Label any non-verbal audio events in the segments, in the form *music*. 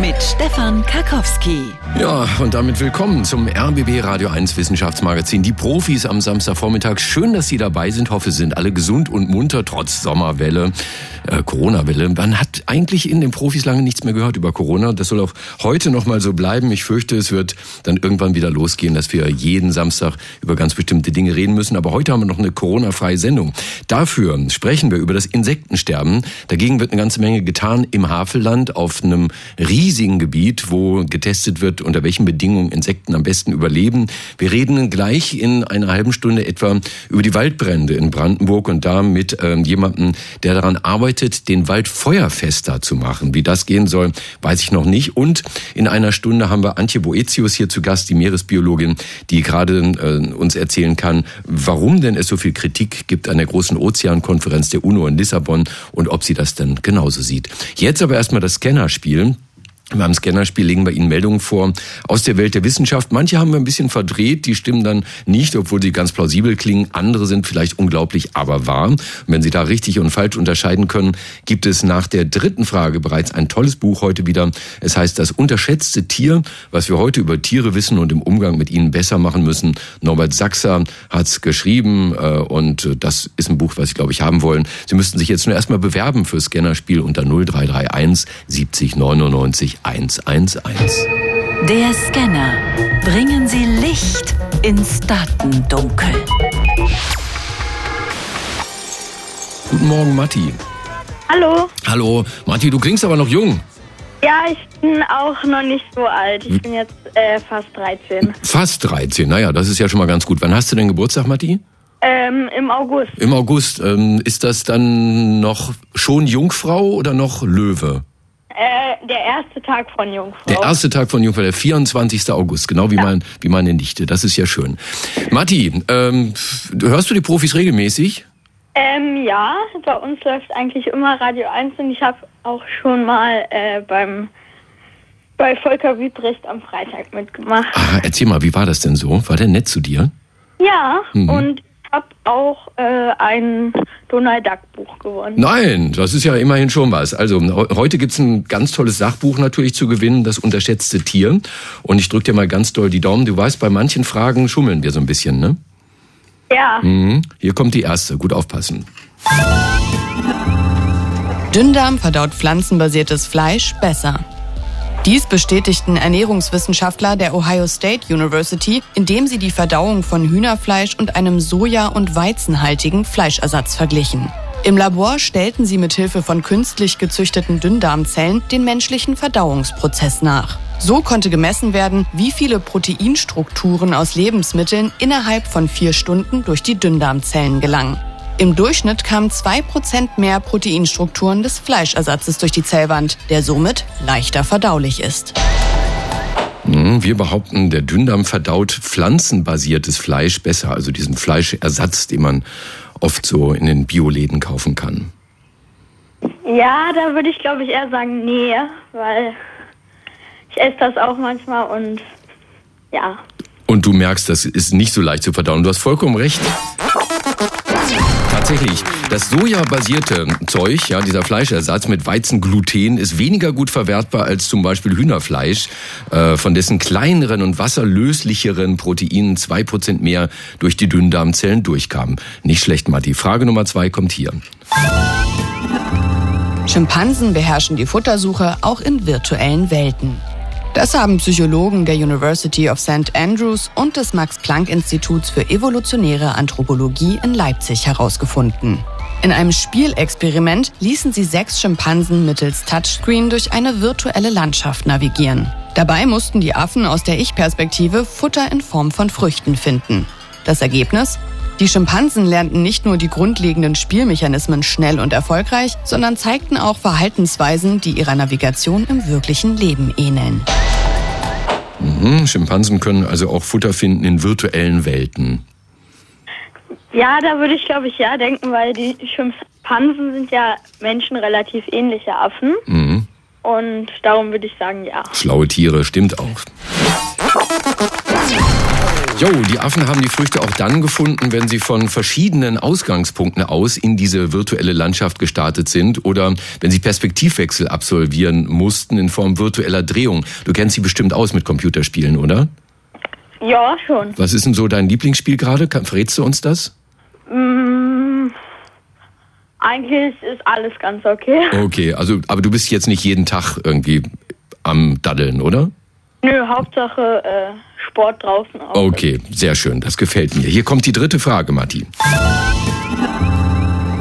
Mit Stefan Karkowski. Ja, und damit willkommen zum RBB Radio 1 Wissenschaftsmagazin. Die Profis am Samstagvormittag. Schön, dass Sie dabei sind. Hoffe, Sie sind alle gesund und munter, trotz Sommerwelle, äh, Corona-Welle. Man hat eigentlich in den Profis lange nichts mehr gehört über Corona. Das soll auch heute noch mal so bleiben. Ich fürchte, es wird dann irgendwann wieder losgehen, dass wir jeden Samstag über ganz bestimmte Dinge reden müssen. Aber heute haben wir noch eine Corona-freie Sendung. Dafür sprechen wir über das Insektensterben. Dagegen wird eine ganze Menge getan im Havelland auf einem riesigen Gebiet, wo getestet wird, unter welchen Bedingungen Insekten am besten überleben. Wir reden gleich in einer halben Stunde etwa über die Waldbrände in Brandenburg und da mit ähm, jemandem, der daran arbeitet, den Wald feuerfester zu machen. Wie das gehen soll, weiß ich noch nicht. Und in einer Stunde haben wir Antje Boetius hier zu Gast, die Meeresbiologin, die gerade äh, uns erzählen kann, warum denn es so viel Kritik gibt an der großen Ozeankonferenz der UNO in Lissabon und ob sie das denn genauso sieht. Jetzt aber erstmal das Scannerspiel. Beim Scannerspiel legen wir Ihnen Meldungen vor aus der Welt der Wissenschaft. Manche haben wir ein bisschen verdreht, die stimmen dann nicht, obwohl sie ganz plausibel klingen. Andere sind vielleicht unglaublich, aber wahr. Und wenn Sie da richtig und falsch unterscheiden können, gibt es nach der dritten Frage bereits ein tolles Buch heute wieder. Es heißt Das unterschätzte Tier, was wir heute über Tiere wissen und im Umgang mit ihnen besser machen müssen. Norbert Sachser hat es geschrieben äh, und das ist ein Buch, was Sie, glaube ich, haben wollen. Sie müssten sich jetzt nur erstmal bewerben für Scannerspiel unter 0331 70 99 111. Der Scanner. Bringen Sie Licht ins Datendunkel. Guten Morgen, Matti. Hallo. Hallo. Matti, du klingst aber noch jung. Ja, ich bin auch noch nicht so alt. Ich bin jetzt äh, fast 13. Fast 13. Naja, das ist ja schon mal ganz gut. Wann hast du denn Geburtstag, Matti? Ähm, Im August. Im August. Ähm, ist das dann noch schon Jungfrau oder noch Löwe? Äh, der erste Tag von Jungfrau. Der erste Tag von Jungfrau, der 24. August, genau wie, Ja. mein, wie meine Nichte. Das ist ja schön. Matti, ähm, hörst du die Profis regelmäßig? Ähm, ja, bei uns läuft eigentlich immer Radio 1 und ich habe auch schon mal äh, beim bei Volker Wütrecht am Freitag mitgemacht. Ah, erzähl mal, wie war das denn so? War der nett zu dir? Ja, Mhm. und habe auch äh, ein Donald Duck Buch gewonnen. Nein, das ist ja immerhin schon was. Also he- heute gibt's ein ganz tolles Sachbuch natürlich zu gewinnen, das unterschätzte Tier. Und ich drück dir mal ganz doll die Daumen. Du weißt, bei manchen Fragen schummeln wir so ein bisschen, ne? Ja, Mhm. Hier kommt die erste. Gut aufpassen. Dünndarm verdaut pflanzenbasiertes Fleisch besser. Dies bestätigten Ernährungswissenschaftler der Ohio State University, indem sie die Verdauung von Hühnerfleisch und einem soja- und weizenhaltigen Fleischersatz verglichen. Im Labor stellten sie mit Hilfe von künstlich gezüchteten Dünndarmzellen den menschlichen Verdauungsprozess nach. So konnte gemessen werden, wie viele Proteinstrukturen aus Lebensmitteln innerhalb von vier Stunden durch die Dünndarmzellen gelangen. Im Durchschnitt kamen 2% mehr Proteinstrukturen des Fleischersatzes durch die Zellwand, der somit leichter verdaulich ist. Mhm, Wir behaupten, der Dünndarm verdaut pflanzenbasiertes Fleisch besser, also diesen Fleischersatz, den man oft so in den Bioläden kaufen kann. ja, da würde ich glaube ich eher sagen, nee, weil ich esse das auch manchmal und ja. Und du merkst, das ist nicht so leicht zu verdauen. Du hast vollkommen recht. Tatsächlich, das sojabasierte Zeug, ja, dieser Fleischersatz mit Weizengluten ist weniger gut verwertbar als zum Beispiel Hühnerfleisch, äh, von dessen kleineren und wasserlöslicheren Proteinen zwei Prozent mehr durch die Dünndarmzellen durchkamen. Nicht schlecht, Matti. Frage Nummer zwei kommt hier. Schimpansen beherrschen die Futtersuche auch in virtuellen Welten. Das haben Psychologen der University of St. Andrews und des Max-Planck-Instituts für evolutionäre Anthropologie in Leipzig herausgefunden. In einem Spielexperiment ließen sie sechs Schimpansen mittels Touchscreen durch eine virtuelle Landschaft navigieren. Dabei mussten die Affen aus der Ich-Perspektive Futter in Form von Früchten finden. Das Ergebnis? Die Schimpansen lernten nicht nur die grundlegenden Spielmechanismen schnell und erfolgreich, sondern zeigten auch Verhaltensweisen, die ihrer Navigation im wirklichen Leben ähneln. Hm, Schimpansen können also auch Futter finden in virtuellen Welten. Ja, da würde ich glaube ich ja denken, weil die Schimpansen sind ja Menschen relativ ähnliche Affen. Mhm. Und darum würde ich sagen, ja. Schlaue Tiere, stimmt auch. Jo, die Affen haben die Früchte auch dann gefunden, wenn sie von verschiedenen Ausgangspunkten aus in diese virtuelle Landschaft gestartet sind oder wenn sie Perspektivwechsel absolvieren mussten in Form virtueller Drehung. Du kennst sie bestimmt aus mit Computerspielen, oder? Ja, schon. Was ist denn so dein Lieblingsspiel gerade? Verrätst du uns das? Mm, eigentlich ist alles ganz okay. *laughs* Okay, also aber du bist jetzt nicht jeden Tag irgendwie am Daddeln, oder? Nö, Hauptsache äh, Sport draußen auch. Okay, sehr schön, das gefällt mir. Hier kommt die dritte Frage, Matti.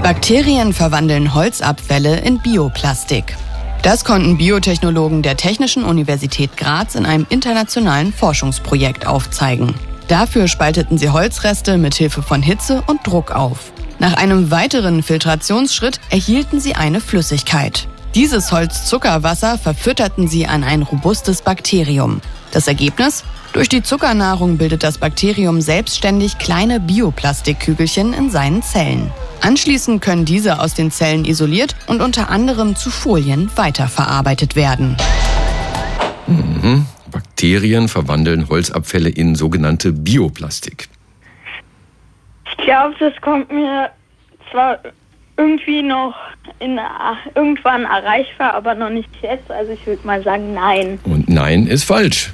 Bakterien verwandeln Holzabfälle in Bioplastik. Das konnten Biotechnologen der Technischen Universität Graz in einem internationalen Forschungsprojekt aufzeigen. Dafür spalteten sie Holzreste mit Hilfe von Hitze und Druck auf. Nach einem weiteren Filtrationsschritt erhielten sie eine Flüssigkeit. Dieses Holzzuckerwasser verfütterten sie an ein robustes Bakterium. Das Ergebnis? Durch die Zuckernahrung bildet das Bakterium selbstständig kleine Bioplastikkügelchen in seinen Zellen. Anschließend können diese aus den Zellen isoliert und unter anderem zu Folien weiterverarbeitet werden. Bakterien verwandeln Holzabfälle in sogenannte Bioplastik. Ich glaube, das kommt mir zwar irgendwie noch in, irgendwann erreichbar, aber noch nicht jetzt. Also ich würde mal sagen, nein. Und nein ist falsch.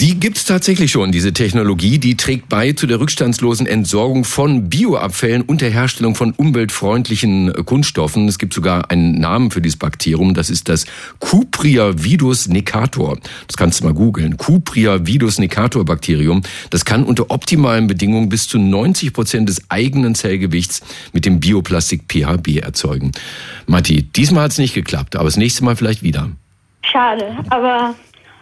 Die gibt's tatsächlich schon, diese Technologie. Die trägt bei zu der rückstandslosen Entsorgung von Bioabfällen und der Herstellung von umweltfreundlichen Kunststoffen. Es gibt sogar einen Namen für dieses Bakterium. Das ist das Cupriavidus necator. Das kannst du mal googeln. Cupriavidus necator Bakterium. Das kann unter optimalen Bedingungen bis zu 90 Prozent des eigenen Zellgewichts mit dem Bioplastik PHB erzeugen. Matti, diesmal hat's nicht geklappt, aber das nächste Mal vielleicht wieder. Schade, aber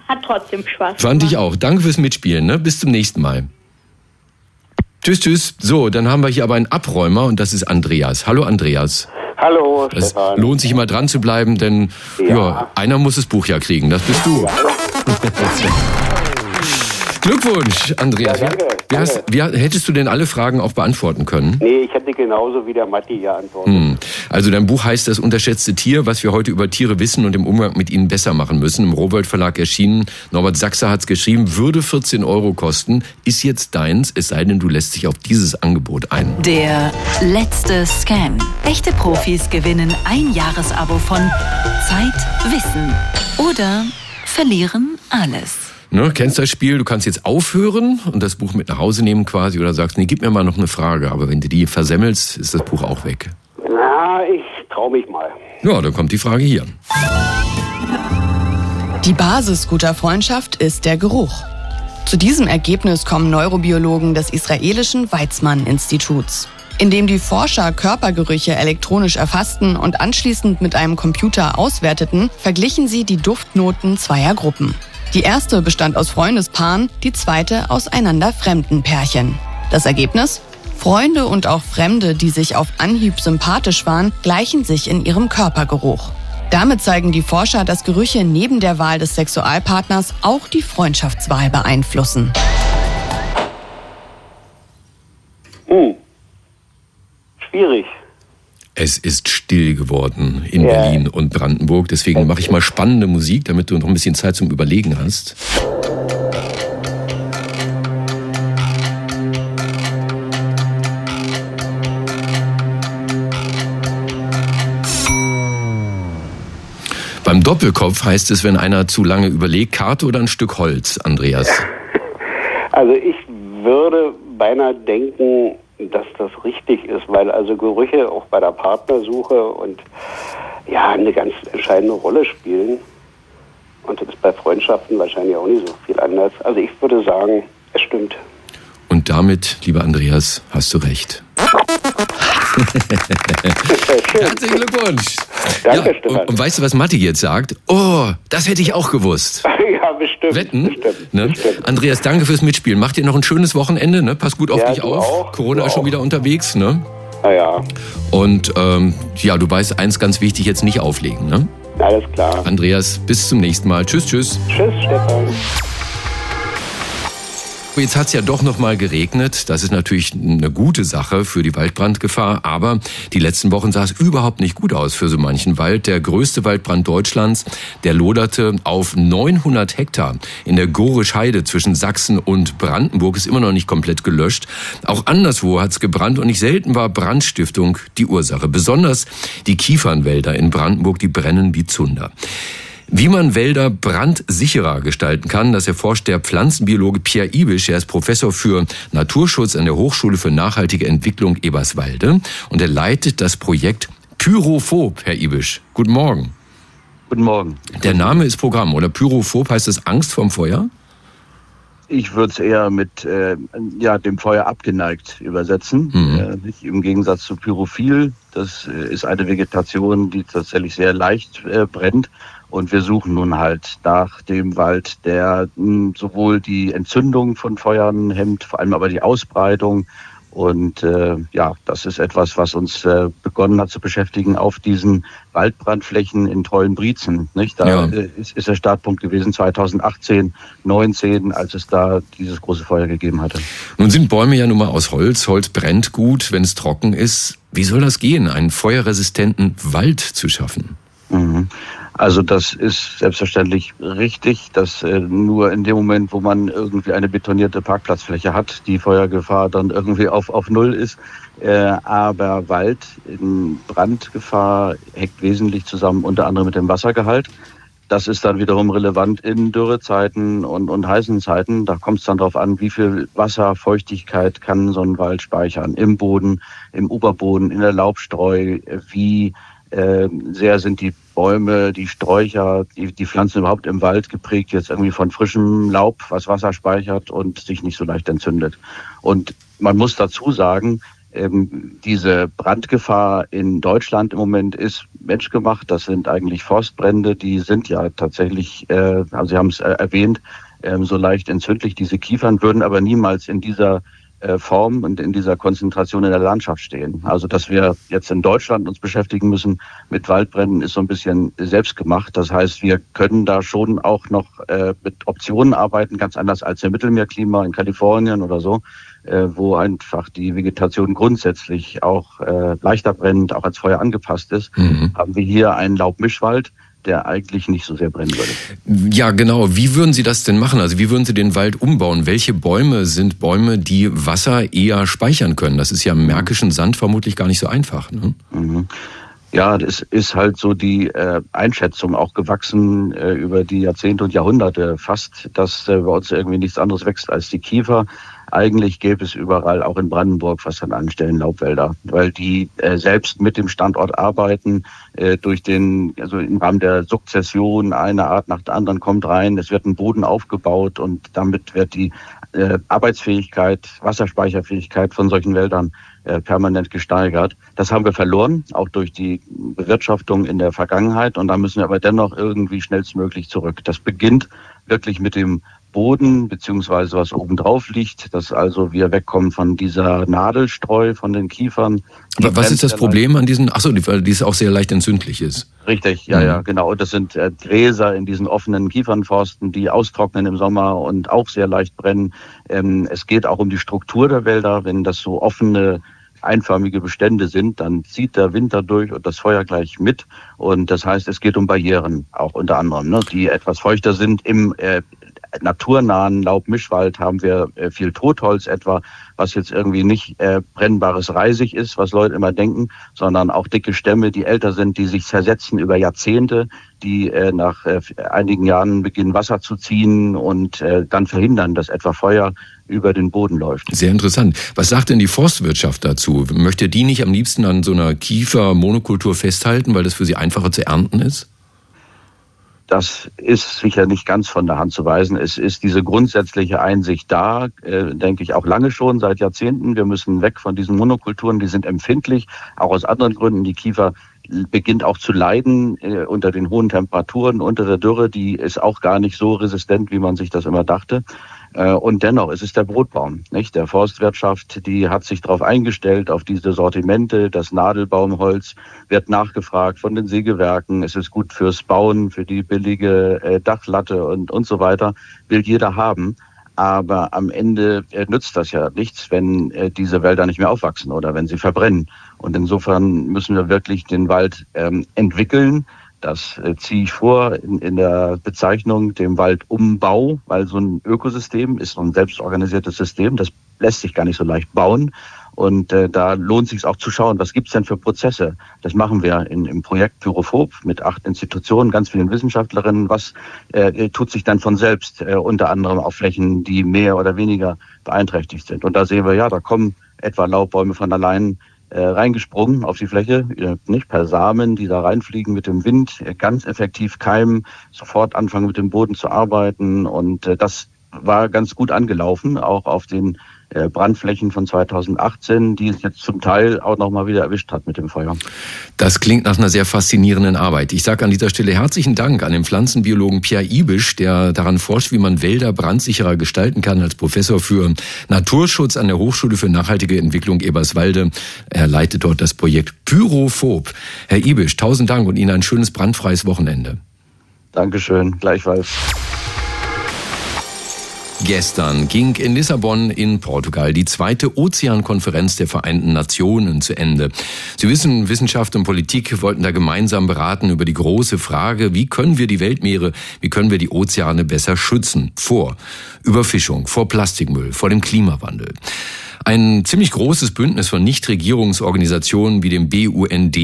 hat trotzdem Spaß Fand ich gemacht. auch. Danke fürs Mitspielen. Ne? Bis zum nächsten Mal. Tschüss, tschüss. So, dann haben wir hier aber einen Abräumer und das ist Andreas. Hallo Andreas. Hallo, Es Stefan. lohnt sich immer dran zu bleiben, denn ja. Ja. einer muss das Buch ja kriegen. Das bist du. *laughs* Glückwunsch, Andreas. Ja, danke, wie, hast, wie, hättest du denn alle Fragen auch beantworten können? Nee, ich hätte genauso wie der Matti geantwortet. Hm. Also dein Buch heißt Das unterschätzte Tier, was wir heute über Tiere wissen und im Umgang mit ihnen besser machen müssen. Im Rowold Verlag erschienen. Norbert Sachser hat es geschrieben, würde 14 Euro kosten, ist jetzt deins, es sei denn, du lässt dich auf dieses Angebot ein. Der letzte Scan. Echte Profis gewinnen ein Jahresabo von Zeit, Wissen oder verlieren alles. Ne, kennst das Spiel, du kannst jetzt aufhören und das Buch mit nach Hause nehmen quasi oder sagst, nee, gib mir mal noch eine Frage. Aber wenn du die versemmelst, ist das Buch auch weg. Na, ich trau mich mal. Ja, dann kommt die Frage hier. Die Basis guter Freundschaft ist der Geruch. Zu diesem Ergebnis kommen Neurobiologen des israelischen Weizmann-Instituts. Indem die Forscher Körpergerüche elektronisch erfassten und anschließend mit einem Computer auswerteten, verglichen sie die Duftnoten zweier Gruppen. Die erste bestand aus Freundespaaren, die zweite aus einander fremden Pärchen. Das Ergebnis? Freunde und auch Fremde, die sich auf Anhieb sympathisch waren, gleichen sich in ihrem Körpergeruch. Damit zeigen die Forscher, dass Gerüche neben der Wahl des Sexualpartners auch die Freundschaftswahl beeinflussen. Hm. Schwierig. Es ist still geworden in Ja. Berlin und Brandenburg. Deswegen mache ich mal spannende Musik, damit du noch ein bisschen Zeit zum Überlegen hast. Beim Doppelkopf heißt es, wenn einer zu lange überlegt, Karte oder ein Stück Holz, Andreas. Also ich würde beinahe denken, dass das richtig ist, weil also Gerüche auch bei der Partnersuche und ja eine ganz entscheidende Rolle spielen. Und das ist bei Freundschaften wahrscheinlich auch nicht so viel anders. Also ich würde sagen, es stimmt. Und damit, lieber Andreas, hast du recht. *laughs* Herzlichen Glückwunsch. Danke, ja, und, und weißt du, was Matti jetzt sagt? Oh, das hätte ich auch gewusst. Bestimmt. Wetten? Bestimmt, Ne? bestimmt. Andreas, danke fürs Mitspielen. Macht dir noch ein schönes Wochenende. Ne? Pass gut auf Ja, dich auf. auch. Corona Du ist schon auch. wieder unterwegs. Ne? Naja, Und ähm, ja, du weißt eins ganz wichtig, jetzt nicht auflegen. Ne? alles klar. Andreas, bis zum nächsten Mal. Tschüss, tschüss. Tschüss, Stefan. Jetzt hat es ja doch noch mal geregnet. Das ist natürlich eine gute Sache für die Waldbrandgefahr. Aber die letzten Wochen sah es überhaupt nicht gut aus für so manchen Wald. Der größte Waldbrand Deutschlands, der loderte auf 900 Hektar in der Gorisch Heide zwischen Sachsen und Brandenburg, ist immer noch nicht komplett gelöscht. Auch anderswo hat es gebrannt und nicht selten war Brandstiftung die Ursache. Besonders die Kiefernwälder in Brandenburg, die brennen wie Zunder. Wie man Wälder brandsicherer gestalten kann, das erforscht der Pflanzenbiologe Pierre Ibisch. Er ist Professor für Naturschutz an der Hochschule für nachhaltige Entwicklung Eberswalde und er leitet das Projekt Pyrophob, Herr Ibisch. Guten Morgen. Guten Morgen. Der Name ist Programm, oder? Pyrophob heißt es Angst vorm Feuer? Ich würde es eher mit äh, ja, dem Feuer abgeneigt übersetzen. Mhm. Äh, im Gegensatz zu Pyrophil. Das äh, ist eine Vegetation, die tatsächlich sehr leicht äh, brennt. Und wir suchen nun halt nach dem Wald, der mh, hm, sowohl die Entzündung von Feuern hemmt, vor allem aber die Ausbreitung. Und äh, ja, das ist etwas, was uns äh, begonnen hat zu beschäftigen auf diesen Waldbrandflächen in Trollenbrietzen. Nicht? Da ja. Äh, ist, ist der Startpunkt gewesen 2018, 19, als es da dieses große Feuer gegeben hatte. Nun sind Bäume ja nun mal aus Holz. Holz brennt gut, wenn es trocken ist. Wie soll das gehen, einen feuerresistenten Wald zu schaffen? Mhm. Also das ist selbstverständlich richtig, dass äh, nur in dem Moment, wo man irgendwie eine betonierte Parkplatzfläche hat, die Feuergefahr dann irgendwie auf, auf Null ist. Äh, aber Wald in Brandgefahr hängt wesentlich zusammen, unter anderem mit dem Wassergehalt. Das ist dann wiederum relevant in Dürrezeiten und, und heißen Zeiten. Da kommt es dann darauf an, wie viel Wasser, Feuchtigkeit kann so ein Wald speichern. Im Boden, im Oberboden, in der Laubstreu, wie äh, sehr sind die Bäume, die Sträucher, die, die Pflanzen überhaupt im Wald geprägt, jetzt irgendwie von frischem Laub, was Wasser speichert und sich nicht so leicht entzündet. Und man muss dazu sagen, ähm, diese Brandgefahr in Deutschland im Moment ist menschgemacht. Das sind eigentlich Forstbrände, die sind ja tatsächlich, äh, also Sie haben es äh, erwähnt, äh, so leicht entzündlich. Diese Kiefern würden aber niemals in dieser Form und in dieser Konzentration in der Landschaft stehen. Also dass wir jetzt in Deutschland uns beschäftigen müssen mit Waldbränden, ist so ein bisschen selbstgemacht. Das heißt, wir können da schon auch noch äh, mit Optionen arbeiten, ganz anders als im Mittelmeerklima in Kalifornien oder so, äh, wo einfach die Vegetation grundsätzlich auch äh, leichter brennt, auch als Feuer angepasst ist. Mhm. Haben wir hier einen Laubmischwald der eigentlich nicht so sehr brennen würde. Ja, genau. Wie würden Sie das denn machen? Also wie würden Sie den Wald umbauen? Welche Bäume sind Bäume, die Wasser eher speichern können? Das ist ja im märkischen Sand vermutlich gar nicht so einfach. Ne? Mhm. Ja, das ist halt so die äh, Einschätzung auch gewachsen äh, über die Jahrzehnte und Jahrhunderte fast, dass äh, bei uns irgendwie nichts anderes wächst als die Kiefer. Eigentlich gäbe es überall, auch in Brandenburg, fast an allen Stellen Laubwälder, weil die äh, selbst mit dem Standort arbeiten, äh, durch den, also im Rahmen der Sukzession, eine Art nach der anderen kommt rein, es wird ein Boden aufgebaut und damit wird die äh, Arbeitsfähigkeit, Wasserspeicherfähigkeit von solchen Wäldern äh, permanent gesteigert. Das haben wir verloren, auch durch die Bewirtschaftung in der Vergangenheit. Und da müssen wir aber dennoch irgendwie schnellstmöglich zurück. Das beginnt wirklich mit dem Boden beziehungsweise was obendrauf liegt, dass also wir wegkommen von dieser Nadelstreu von den Kiefern. Aber was ist das Problem an diesen? Achso, die, die ist auch sehr leicht entzündlich ist. Richtig, ja, mhm. ja, genau. Das sind äh, Gräser in diesen offenen Kiefernforsten, die austrocknen im Sommer und auch sehr leicht brennen. Ähm, es geht auch um die Struktur der Wälder. Wenn das so offene einförmige Bestände sind, dann zieht der Winter durch und das Feuer gleich mit. Und das heißt, es geht um Barrieren, auch unter anderem, ne, die etwas feuchter sind im äh, naturnahen Laubmischwald haben wir äh, viel Totholz etwa, was jetzt irgendwie nicht äh, brennbares Reisig ist, was Leute immer denken, sondern auch dicke Stämme, die älter sind, die sich zersetzen über Jahrzehnte, die äh, nach äh, einigen Jahren beginnen Wasser zu ziehen und äh, dann verhindern, dass etwa Feuer über den Boden läuft. Sehr interessant. Was sagt denn die Forstwirtschaft dazu? Möchte die nicht am liebsten an so einer Kiefer-Monokultur festhalten, weil das für sie einfacher zu ernten ist? Das ist sicher nicht ganz von der Hand zu weisen. Es ist diese grundsätzliche Einsicht da, äh, denke ich, auch lange schon, seit Jahrzehnten. Wir müssen weg von diesen Monokulturen, die sind empfindlich, auch aus anderen Gründen. Die Kiefer beginnt auch zu leiden äh, unter den hohen Temperaturen, unter der Dürre. Die ist auch gar nicht so resistent, wie man sich das immer dachte. Äh, und dennoch, es ist der Brotbaum, nicht? Der Forstwirtschaft, die hat sich darauf eingestellt, auf diese Sortimente. Das Nadelbaumholz wird nachgefragt von den Sägewerken. Es ist gut fürs Bauen, für die billige äh, Dachlatte und, und so weiter. Will jeder haben. Aber am Ende äh, nützt das ja nichts, wenn diese Wälder nicht mehr aufwachsen oder wenn sie verbrennen. Und insofern müssen wir wirklich den Wald ähm, entwickeln. Das äh, ziehe ich vor in, in der Bezeichnung dem Waldumbau, weil so ein Ökosystem ist so ein selbstorganisiertes System. Das lässt sich gar nicht so leicht bauen. Und äh, da lohnt sich auch zu schauen, was gibt's denn für Prozesse. Das machen wir in, im Projekt Pyrophob mit acht Institutionen, ganz vielen Wissenschaftlerinnen. Was äh, tut sich dann von selbst, äh, unter anderem auf Flächen, die mehr oder weniger beeinträchtigt sind. Und da sehen wir, ja, da kommen etwa Laubbäume von allein äh, reingesprungen auf die Fläche, äh, nicht per Samen, die da reinfliegen mit dem Wind, äh, ganz effektiv keimen, sofort anfangen mit dem Boden zu arbeiten. Und äh, das war ganz gut angelaufen, auch auf den Brandflächen von 2018, die es jetzt zum Teil auch noch mal wieder erwischt hat mit dem Feuer. Das klingt nach einer sehr faszinierenden Arbeit. Ich sage an dieser Stelle herzlichen Dank an den Pflanzenbiologen Pierre Ibisch, der daran forscht, wie man Wälder brandsicherer gestalten kann, als Professor für Naturschutz an der Hochschule für nachhaltige Entwicklung Eberswalde. Er leitet dort das Projekt Pyrophob. Herr Ibisch, tausend Dank und Ihnen ein schönes brandfreies Wochenende. Dankeschön, gleichfalls. Gestern ging in Lissabon in Portugal die zweite Ozeankonferenz der Vereinten Nationen zu Ende. Sie wissen, Wissenschaft und Politik wollten da gemeinsam beraten über die große Frage, wie können wir die Weltmeere, wie können wir die Ozeane besser schützen vor Überfischung, vor Plastikmüll, vor dem Klimawandel. Ein ziemlich großes Bündnis von Nichtregierungsorganisationen wie dem BUND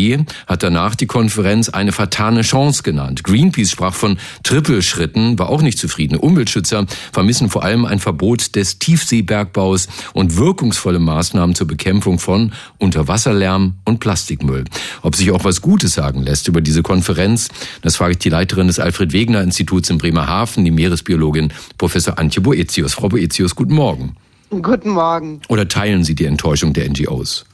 hat danach die Konferenz eine vertane Chance genannt. Greenpeace sprach von Trippelschritten, war auch nicht zufrieden. Umweltschützer vermissen vor allem ein Verbot des Tiefseebergbaus und wirkungsvolle Maßnahmen zur Bekämpfung von Unterwasserlärm und Plastikmüll. Ob sich auch was Gutes sagen lässt über diese Konferenz, das frage ich die Leiterin des Alfred Wegener Instituts in Bremerhaven, die Meeresbiologin Professor Antje Boetius. Frau Boetius, guten Morgen. *laughs* Guten Morgen. Oder teilen Sie die Enttäuschung der NGOs?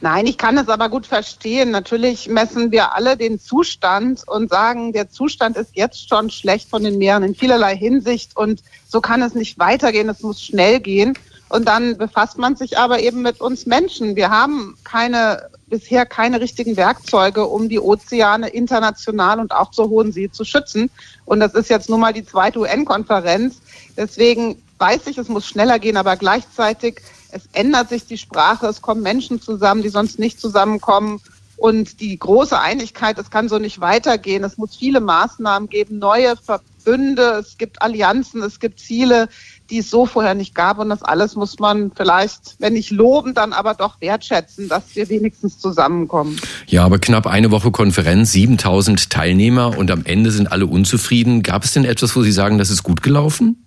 Nein, ich kann es aber gut verstehen. Natürlich messen wir alle den Zustand und sagen, der Zustand ist jetzt schon schlecht von den Meeren in vielerlei Hinsicht und so kann es nicht weitergehen. Es muss schnell gehen. Und dann befasst man sich aber eben mit uns Menschen. Wir haben keine, bisher keine richtigen Werkzeuge, um die Ozeane international und auch zur Hohen See zu schützen. Und das ist jetzt nun mal die zweite UN-Konferenz. Deswegen weiß ich, es muss schneller gehen, aber gleichzeitig, es ändert sich die Sprache, es kommen Menschen zusammen, die sonst nicht zusammenkommen. Und die große Einigkeit, es kann so nicht weitergehen. Es muss viele Maßnahmen geben, neue Verbünde, es gibt Allianzen, es gibt Ziele, die es so vorher nicht gab. Und das alles muss man vielleicht, wenn nicht loben, dann aber doch wertschätzen, dass wir wenigstens zusammenkommen. Ja, aber knapp eine Woche Konferenz, 7000 Teilnehmer und am Ende sind alle unzufrieden. Gab es denn etwas, wo Sie sagen, das ist gut gelaufen?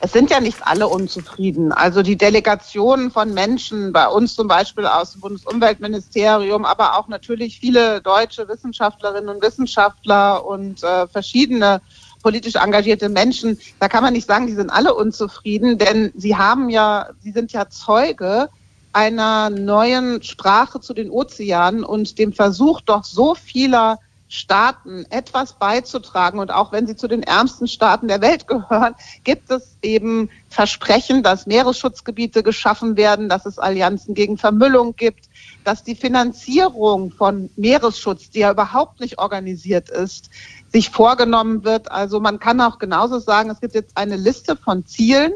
Es sind ja nicht alle unzufrieden. Also die Delegationen von Menschen, bei uns zum Beispiel aus dem Bundesumweltministerium, aber auch natürlich viele deutsche Wissenschaftlerinnen und Wissenschaftler und äh, verschiedene politisch engagierte Menschen, da kann man nicht sagen, die sind alle unzufrieden, denn sie haben ja, sie sind ja Zeuge einer neuen Sprache zu den Ozeanen und dem Versuch doch so vieler Staaten etwas beizutragen. Und auch wenn sie zu den ärmsten Staaten der Welt *laughs* gehören, gibt es eben Versprechen, dass Meeresschutzgebiete geschaffen werden, dass es Allianzen gegen Vermüllung gibt, dass die Finanzierung von Meeresschutz, die ja überhaupt nicht organisiert ist, sich vorgenommen wird. Also man kann auch genauso sagen, es gibt jetzt eine Liste von Zielen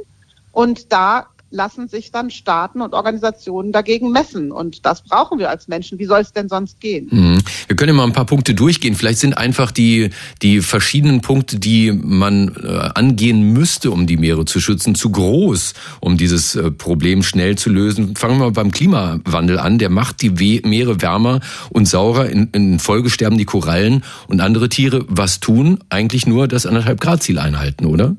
und da lassen sich dann Staaten und Organisationen dagegen messen. Und das brauchen wir als Menschen. Wie soll es denn sonst gehen? Mhm. Wir können ja mal ein paar Punkte durchgehen. Vielleicht sind einfach die, die verschiedenen Punkte, die man äh, angehen müsste, um die Meere zu schützen, zu groß, um dieses äh, Problem schnell zu lösen. Fangen wir mal beim Klimawandel an. Der macht die Meere wärmer und saurer. In, in Folge sterben die Korallen und andere Tiere. Was tun? Eigentlich nur das anderthalb Grad Ziel einhalten, oder?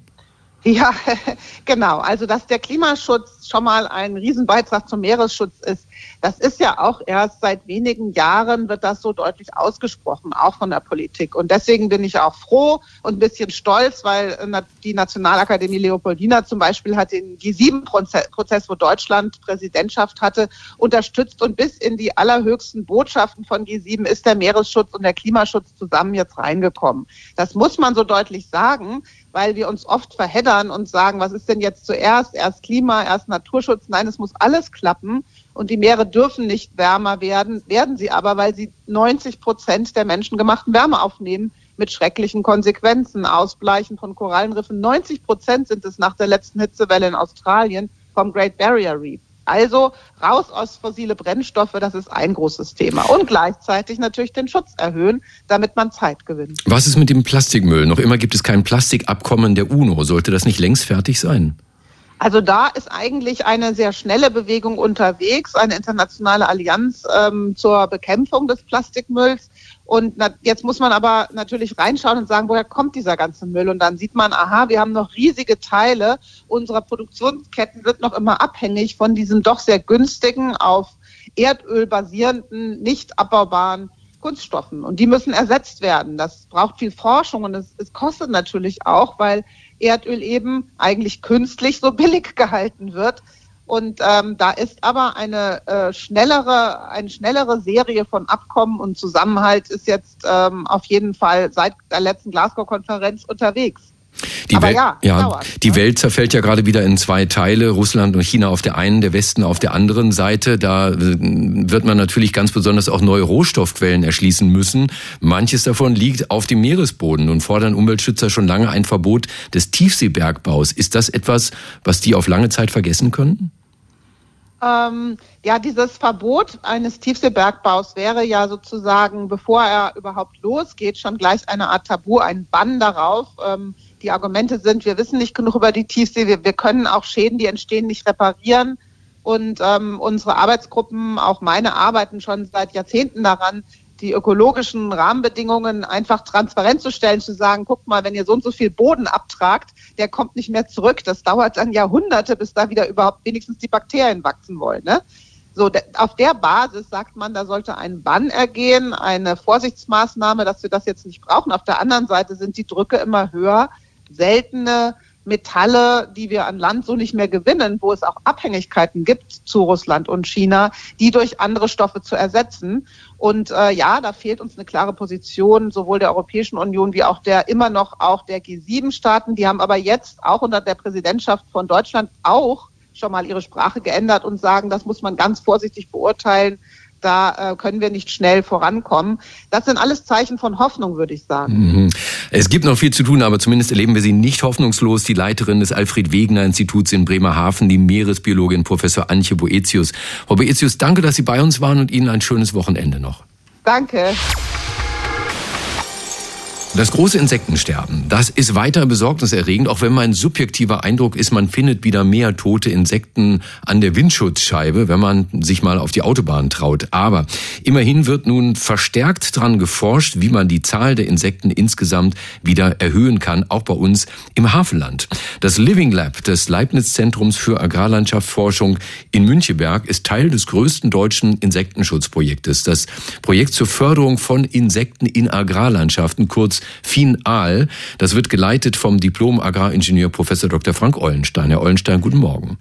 Ja, *laughs* genau. Also, dass der Klimaschutz schon mal ein Riesenbeitrag zum Meeresschutz ist, das ist ja auch erst seit wenigen Jahren wird das so deutlich ausgesprochen, auch von der Politik. Und deswegen bin ich auch froh und ein bisschen stolz, weil äh, die Nationalakademie Leopoldina zum Beispiel hat den G7-Prozess, wo Deutschland Präsidentschaft hatte, unterstützt und bis in die allerhöchsten Botschaften von G7 ist der Meeresschutz und der Klimaschutz zusammen jetzt reingekommen. Das muss man so deutlich sagen, weil wir uns oft verheddern und sagen, was ist denn jetzt zuerst? Erst Klima, erst Naturschutz. Nein, es muss alles klappen. Und die Meere dürfen nicht wärmer werden, werden sie aber, weil sie 90 Prozent der menschengemachten Wärme aufnehmen mit schrecklichen Konsequenzen. Ausbleichen von Korallenriffen. 90 Prozent sind es nach der letzten Hitzewelle in Australien vom Great Barrier Reef. Also raus aus fossile Brennstoffe, das ist ein großes Thema. Und gleichzeitig natürlich den Schutz erhöhen, damit man Zeit gewinnt. Was ist mit dem Plastikmüll? Noch immer gibt es kein Plastikabkommen der UNO. Sollte das nicht längst fertig sein? Also da ist eigentlich eine sehr schnelle Bewegung unterwegs, eine internationale Allianz ähm, zur Bekämpfung des Plastikmülls. Und na, jetzt muss man aber natürlich reinschauen und sagen, woher kommt dieser ganze Müll? Und dann sieht man, aha, wir haben noch riesige Teile unserer Produktionsketten wird noch immer abhängig von diesen doch sehr günstigen, auf Erdöl basierenden, nicht abbaubaren Kunststoffen. Und die müssen ersetzt werden. Das braucht viel Forschung und es kostet natürlich auch, weil Erdöl eben eigentlich künstlich so *laughs* billig gehalten wird. Und ähm, da ist aber eine äh, schnellere, eine schnellere Serie von Abkommen und Zusammenhalt ist jetzt ähm, auf jeden Fall seit der letzten Glasgow-Konferenz unterwegs. Die, Aber Welt, ja, ja dauert, die ne? Welt zerfällt ja gerade wieder in zwei Teile, Russland und China auf der einen, der Westen auf der anderen Seite. Da äh, wird man natürlich ganz besonders auch neue Rohstoffquellen erschließen müssen. Manches davon liegt auf dem Meeresboden und fordern Umweltschützer schon lange ein Verbot des Tiefseebergbaus. Ist das etwas, was die auf lange Zeit vergessen könnten? Ähm, ja, dieses Verbot eines Tiefseebergbaus wäre ja sozusagen, bevor er überhaupt losgeht, schon gleich eine Art Tabu, ein Bann darauf. Ähm, die Argumente sind, wir wissen nicht genug über die Tiefsee, wir, wir können auch Schäden, die entstehen, nicht reparieren. Und ähm, unsere Arbeitsgruppen, auch meine, arbeiten schon seit Jahrzehnten daran, die ökologischen Rahmenbedingungen einfach transparent zu stellen, zu sagen, guck mal, wenn ihr so und so viel Boden abtragt, der kommt nicht mehr zurück. Das dauert dann Jahrhunderte, bis da wieder überhaupt wenigstens die Bakterien wachsen wollen. Ne? So, auf der Basis sagt man, da sollte ein Bann ergehen, eine Vorsichtsmaßnahme, dass wir das jetzt nicht brauchen. Auf der anderen Seite sind die Drücke immer höher seltene Metalle, die wir an Land so nicht mehr gewinnen, wo es auch Abhängigkeiten gibt zu Russland und China, die durch andere Stoffe zu ersetzen. Und äh, ja, da fehlt uns eine klare Position sowohl der Europäischen Union wie auch der immer noch auch der G7-Staaten. Die haben aber jetzt auch unter der Präsidentschaft von Deutschland auch schon mal ihre Sprache geändert und sagen, das muss man ganz vorsichtig beurteilen, da äh, können wir nicht schnell vorankommen. Das sind alles Zeichen von Hoffnung, würde ich sagen. Mhm. Es gibt noch viel zu tun, aber zumindest erleben wir sie nicht hoffnungslos. Die Leiterin des Alfred Wegener Instituts in Bremerhaven, die Meeresbiologin Professor Antje Boetius. Frau Boetius, danke, dass Sie bei uns waren und Ihnen ein schönes Wochenende noch. Danke. Das große Insektensterben, das ist weiter besorgniserregend, auch wenn mein subjektiver Eindruck ist, man findet wieder mehr tote Insekten an der Windschutzscheibe, wenn man sich mal auf die Autobahn traut. Aber immerhin wird nun verstärkt dran geforscht, wie man die Zahl der Insekten insgesamt wieder erhöhen kann, auch bei uns im Hafenland. Das Living Lab des Leibniz-Zentrums für Agrarlandschaftsforschung in Müncheberg ist Teil des größten deutschen Insektenschutzprojektes. Das Projekt zur Förderung von Insekten in Agrarlandschaften, kurz FINAL. Das wird geleitet vom Diplom-Agraringenieur Professor Dr. Frank Eulenstein. Herr Eulenstein, guten Morgen.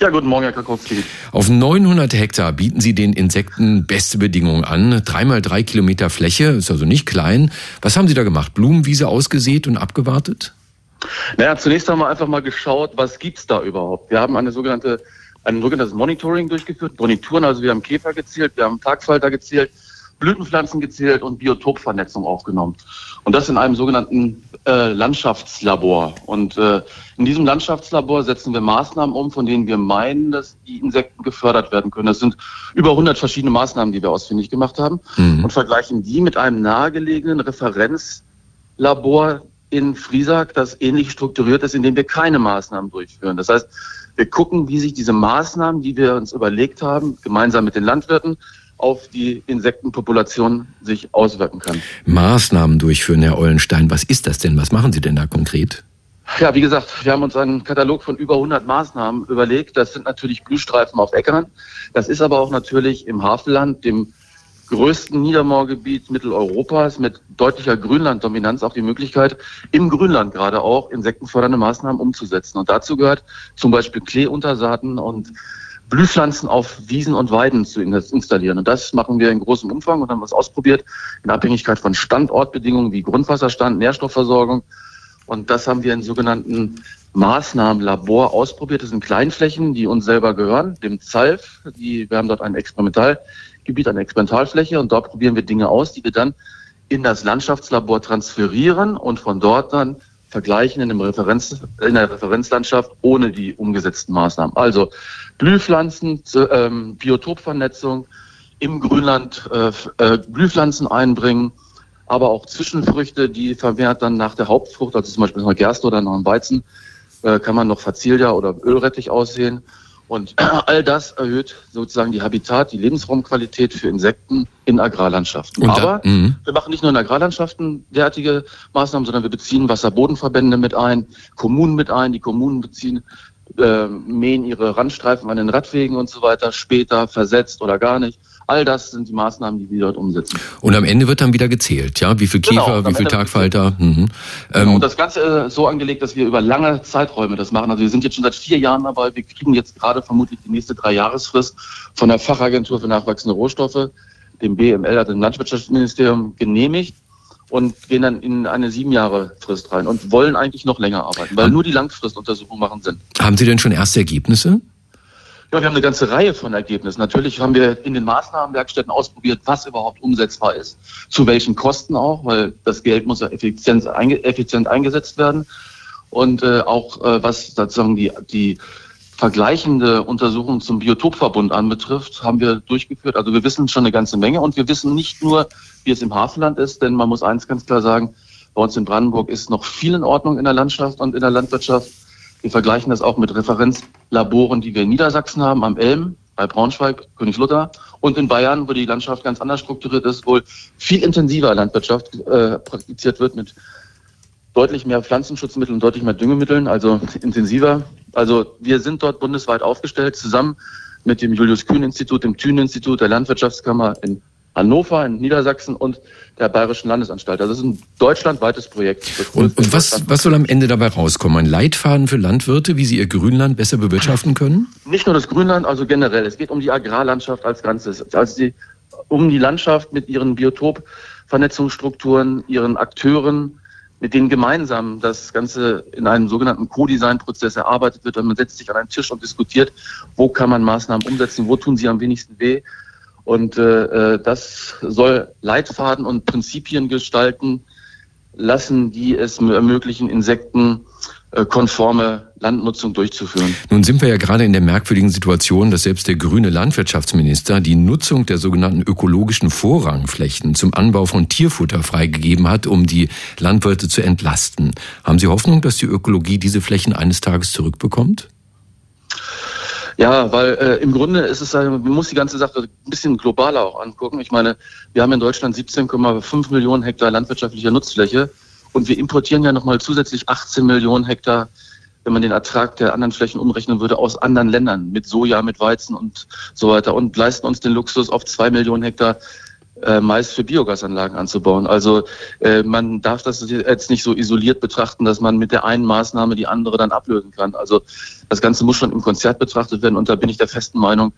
Ja, guten Morgen, Herr Kakowski. Auf 900 Hektar bieten Sie den Insekten beste Bedingungen an. Dreimal drei Kilometer Fläche, ist also nicht klein. Was haben Sie da gemacht? Blumenwiese ausgesät und abgewartet? Naja, zunächst haben wir einfach mal geschaut, was gibt's da überhaupt. Wir haben eine sogenannte, ein sogenanntes Monitoring durchgeführt, Monituren, also wir haben Käfer gezählt, wir haben Tagsfalter gezählt, Blütenpflanzen gezählt und Biotopvernetzung aufgenommen. Und das in einem sogenannten äh, Landschaftslabor. Und äh, in diesem Landschaftslabor setzen wir Maßnahmen um, von denen wir meinen, dass die Insekten gefördert werden können. Das sind über 100 verschiedene Maßnahmen, die wir ausfindig gemacht haben mhm. und vergleichen die mit einem nahegelegenen Referenzlabor in Friesack, das ähnlich strukturiert ist, in dem wir keine Maßnahmen durchführen. Das heißt, wir gucken, wie sich diese Maßnahmen, die wir uns überlegt haben, gemeinsam mit den Landwirten, auf die Insektenpopulation sich auswirken kann. Maßnahmen durchführen, Herr Eulenstein. Was ist das denn? Was machen Sie denn da konkret? Ja, wie gesagt, wir haben uns einen Katalog von über 100 Maßnahmen überlegt. Das sind natürlich Blühstreifen auf Äckern. Das ist aber auch natürlich im Havelland, dem größten Niedermoorgebiet Mitteleuropas mit deutlicher Grünlanddominanz auch die Möglichkeit, im Grünland gerade auch insektenfördernde Maßnahmen umzusetzen. Und dazu gehört zum Beispiel Kleeuntersaaten und Blühpflanzen auf Wiesen und Weiden zu installieren. Und das machen wir in großem Umfang und haben was ausprobiert in Abhängigkeit von Standortbedingungen wie Grundwasserstand, Nährstoffversorgung. Und das haben wir in sogenannten Maßnahmenlabor ausprobiert. Das sind Kleinflächen, die uns selber gehören, dem ZALF. Die, wir haben dort ein Experimentalgebiet, eine Experimentalfläche und dort probieren wir Dinge aus, die wir dann in das Landschaftslabor transferieren und von dort dann vergleichen in, Referenz, in der Referenzlandschaft ohne die umgesetzten Maßnahmen. Also Blühpflanzen, ähm, Biotopvernetzung, im Grünland äh, äh, Blühpflanzen einbringen, aber auch Zwischenfrüchte, die vermehrt dann nach der Hauptfrucht, also zum Beispiel noch Gerste oder noch ein Weizen, äh, kann man noch Fazilia oder Ölrettich aussehen. Und *clears throat* all das erhöht sozusagen die Habitat, die Lebensraumqualität für Insekten in Agrarlandschaften. Und Aber da- mhm. wir machen nicht nur in Agrarlandschaften derartige Maßnahmen, sondern wir beziehen Wasserbodenverbände mit ein, Kommunen mit ein. Die Kommunen beziehen, äh, mähen ihre Randstreifen an den Radwegen und so weiter, später versetzt oder gar nicht. All das sind die Maßnahmen, die wir dort umsetzen. Und am Ende wird dann wieder gezählt, ja? Wie viel Genau, Käfer, am wie viel Tagfalter? Mhm. Genau, Ähm, und das Ganze ist so angelegt, dass wir über lange Zeiträume das machen. Also wir sind jetzt schon seit vier Jahren dabei. Wir kriegen jetzt gerade vermutlich die nächste Dreijahresfrist von der Fachagentur für nachwachsende Rohstoffe, dem BML, also dem Landwirtschaftsministerium, genehmigt und gehen dann in eine sieben Jahre Frist rein und wollen eigentlich noch länger arbeiten, weil nur die Langfristuntersuchungen machen Sinn. haben Sie denn schon erste Ergebnisse? Ja, wir haben eine ganze Reihe von Ergebnissen. Natürlich haben wir in den Maßnahmenwerkstätten ausprobiert, was überhaupt umsetzbar ist, zu welchen Kosten auch, weil das Geld muss ja effizient, einge effizient eingesetzt werden. Und äh, auch äh, was sozusagen die, die vergleichende Untersuchung zum Biotopverbund anbetrifft, haben wir durchgeführt. Also wir wissen schon eine ganze Menge und wir wissen nicht nur, wie es im Hafenland ist, denn man muss eins ganz klar sagen, bei uns in Brandenburg ist noch viel in Ordnung in der Landschaft und in der Landwirtschaft. Wir vergleichen das auch mit Referenzlaboren, die wir in Niedersachsen haben, am Elm, bei Braunschweig, Königslutter und in Bayern, wo die Landschaft ganz anders strukturiert ist, wohl viel intensiver Landwirtschaft äh, praktiziert wird mit deutlich mehr Pflanzenschutzmitteln und deutlich mehr Düngemitteln, also intensiver. Also wir sind dort bundesweit aufgestellt, zusammen mit dem Julius-Kühn-Institut, dem Thünen-Institut, der Landwirtschaftskammer in Hannover, in Niedersachsen und der Bayerischen Landesanstalt. Also das ist ein deutschlandweites Projekt. Und, und was, was soll am Ende dabei rauskommen? Ein Leitfaden für Landwirte, wie sie ihr Grünland besser bewirtschaften können? nicht nur das Grünland, also generell. Es geht um die Agrarlandschaft als Ganzes, also die, um die Landschaft mit ihren Biotopvernetzungsstrukturen, ihren Akteuren, mit denen gemeinsam das Ganze in einem sogenannten Co-Design-Prozess erarbeitet wird. Und man setzt sich an einen Tisch und diskutiert, wo kann man Maßnahmen umsetzen, wo tun sie am wenigsten weh. Und äh, äh, das soll Leitfaden und Prinzipien gestalten lassen, die es ermöglichen, Insekten konforme Landnutzung durchzuführen. Nun sind wir ja gerade in der merkwürdigen Situation, dass selbst der grüne Landwirtschaftsminister die Nutzung der sogenannten ökologischen Vorrangflächen zum Anbau von Tierfutter freigegeben hat, um die Landwirte zu entlasten. Haben Sie Hoffnung, dass die Ökologie diese Flächen eines Tages zurückbekommt? Ja, weil äh, im Grunde ist es, äh, man muss die ganze Sache ein bisschen globaler auch angucken. Ich meine, wir haben in Deutschland 17,5 Millionen Hektar landwirtschaftlicher Nutzfläche und wir importieren ja nochmal zusätzlich 18 Millionen Hektar, wenn man den Ertrag der anderen Flächen umrechnen würde, aus anderen Ländern mit Soja, mit Weizen und so weiter und leisten uns den Luxus, auf zwei Millionen Hektar äh, Mais für Biogasanlagen anzubauen. Also äh, man darf das jetzt nicht so isoliert betrachten, dass man mit der einen Maßnahme die andere dann ablösen kann. Also das Ganze muss schon im Konzert betrachtet werden und da bin ich der festen Meinung,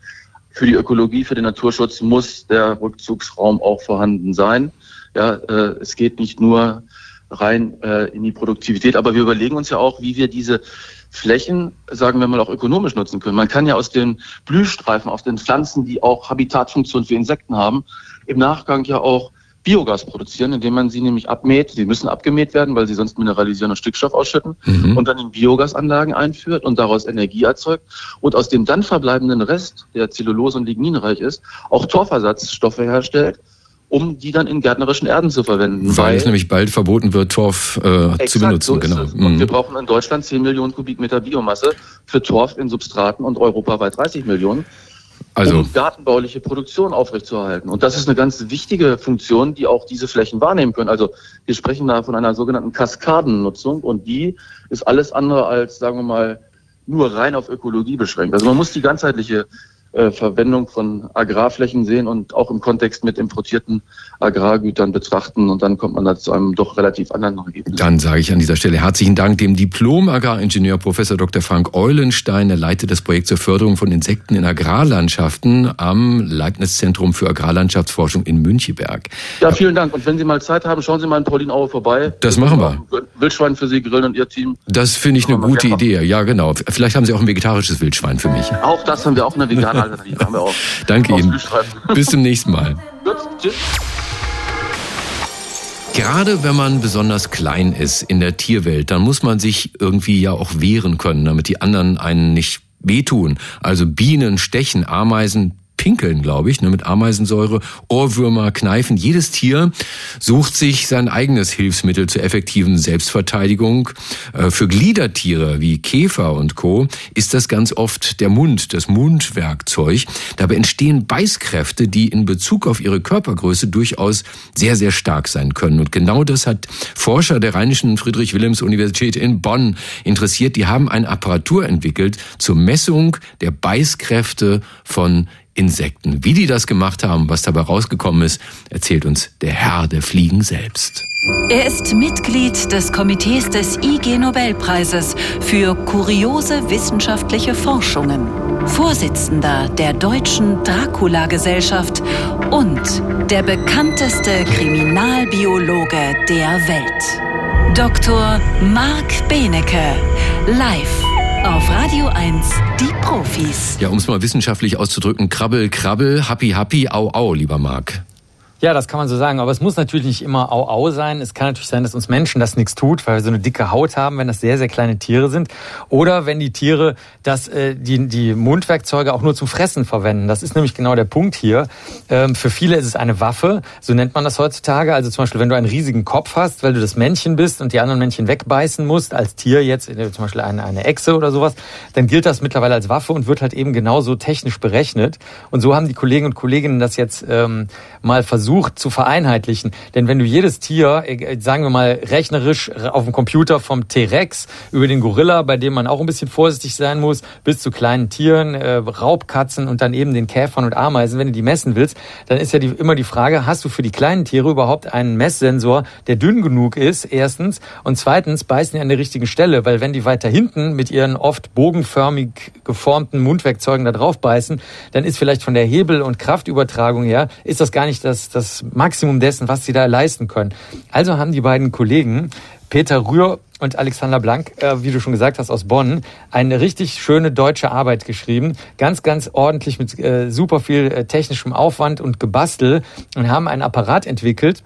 für die Ökologie, für den Naturschutz muss der Rückzugsraum auch vorhanden sein. Ja, äh, es geht nicht nur rein äh, in die Produktivität, aber wir überlegen uns ja auch, wie wir diese Flächen, sagen wir mal, auch ökonomisch nutzen können. Man kann ja aus den Blühstreifen, aus den Pflanzen, die auch Habitatfunktion für Insekten haben, im Nachgang ja auch Biogas produzieren, indem man sie nämlich abmäht. Sie müssen abgemäht werden, weil sie sonst mineralisieren und Stickstoff ausschütten Mhm. und dann in Biogasanlagen einführt und daraus Energie erzeugt und aus dem dann verbleibenden Rest, der zellulose- und ligninreich ist, auch Torfersatzstoffe herstellt, um die dann in gärtnerischen Erden zu verwenden. Weil es nämlich bald verboten wird, Torf äh, zu Exakt, benutzen. so genau. Und wir Mhm. brauchen in Deutschland 10 Millionen Kubikmeter Biomasse für Torf in Substraten und europaweit 30 Millionen, Also um gartenbauliche Produktion aufrechtzuerhalten. Und das ist eine ganz wichtige Funktion, die auch diese Flächen wahrnehmen können. Also wir sprechen da von einer sogenannten Kaskadennutzung und die ist alles andere als, sagen wir mal, nur rein auf Ökologie beschränkt. Also man muss die ganzheitliche äh, Verwendung von Agrarflächen sehen und auch im Kontext mit importierten Agrargütern betrachten und dann kommt man da zu einem doch relativ anderen Ergebnis. Dann sage ich an dieser Stelle herzlichen Dank dem Diplom-Agraringenieur Professor Dr. Frank Eulenstein. Er leitet das Projekt zur Förderung von Insekten in Agrarlandschaften am Leibniz-Zentrum für Agrarlandschaftsforschung in Müncheberg. Ja, vielen Dank. Und wenn Sie mal Zeit haben, schauen Sie mal in Pauline Aue vorbei. Das machen wir. Wildschwein für Sie grillen und Ihr Team. Das finde ich eine gute. Idee. Ja, genau. Vielleicht haben Sie auch ein vegetarisches Wildschwein für mich. Auch das haben wir auch eine vegane Auch. Danke Ihnen. Bis zum nächsten Mal. Gut, tschüss. Gerade wenn man besonders klein ist in der Tierwelt, dann muss man sich irgendwie ja auch wehren können, damit die anderen einen nicht wehtun. Also Bienen stechen, Ameisen Pinkeln, glaube ich, ne, mit Ameisensäure, Ohrwürmer, Kneifen. Jedes Tier sucht sich sein eigenes Hilfsmittel zur effektiven Selbstverteidigung. Äh, für Gliedertiere wie Käfer und Co. ist das ganz oft der Mund, das Mundwerkzeug. Dabei entstehen Beißkräfte, die in Bezug auf ihre Körpergröße durchaus sehr, sehr stark sein können. Und genau das hat Forscher der Rheinischen Friedrich-Wilhelms-Universität in Bonn interessiert. Die haben eine Apparatur entwickelt zur Messung der Beißkräfte von Insekten. Wie die das gemacht haben, was dabei rausgekommen ist, erzählt uns der Herr der Fliegen selbst. Er ist Mitglied des Komitees des IG Nobelpreises für kuriose wissenschaftliche Forschungen, Vorsitzender der Deutschen Dracula-Gesellschaft und der bekannteste Kriminalbiologe der Welt. Dr. Marc Benecke, live auf Radio 1, die Profis. Ja, um es mal wissenschaftlich auszudrücken, krabbel, krabbel, happy, happy, au, au, lieber Marc. Ja, das kann man so sagen. Aber es muss natürlich nicht immer Au-Au sein. Es kann natürlich sein, dass uns Menschen das nichts tut, weil wir so eine dicke Haut haben, wenn das sehr, sehr kleine Tiere sind. Oder wenn die Tiere das, äh, die, die Mundwerkzeuge auch nur zum Fressen verwenden. Das ist nämlich genau der Punkt hier. Ähm, für viele ist es eine Waffe, so nennt man das heutzutage. Also zum Beispiel, wenn du einen riesigen Kopf hast, weil du das Männchen bist und die anderen Männchen wegbeißen musst, als Tier jetzt, äh, zum Beispiel eine, eine Echse oder sowas, dann gilt das mittlerweile als Waffe und wird halt eben genauso technisch berechnet. Und so haben die Kollegen und Kolleginnen das jetzt ähm, mal versucht zu vereinheitlichen. Denn wenn du jedes Tier, äh, sagen wir mal rechnerisch auf dem Computer vom T-Rex über den Gorilla, bei dem man auch ein bisschen vorsichtig sein muss, bis zu kleinen Tieren, äh, Raubkatzen und dann eben den Käfern und Ameisen, wenn du die messen willst, dann ist ja die, immer die Frage, hast du für die kleinen Tiere überhaupt einen Messsensor, der dünn genug ist, erstens, und zweitens beißen die an der richtigen Stelle, weil wenn die weiter hinten mit ihren oft bogenförmig geformten Mundwerkzeugen da drauf beißen, dann ist vielleicht von der Hebel- und Kraftübertragung her, ist das gar nicht das, das Maximum dessen, was sie da leisten können. Also haben die beiden Kollegen, Peter Rühr und Alexander Blank, äh, wie du schon gesagt hast, aus Bonn, eine richtig schöne deutsche Arbeit geschrieben. Ganz, ganz ordentlich mit äh, super viel äh, technischem Aufwand und Gebastel und haben einen Apparat entwickelt,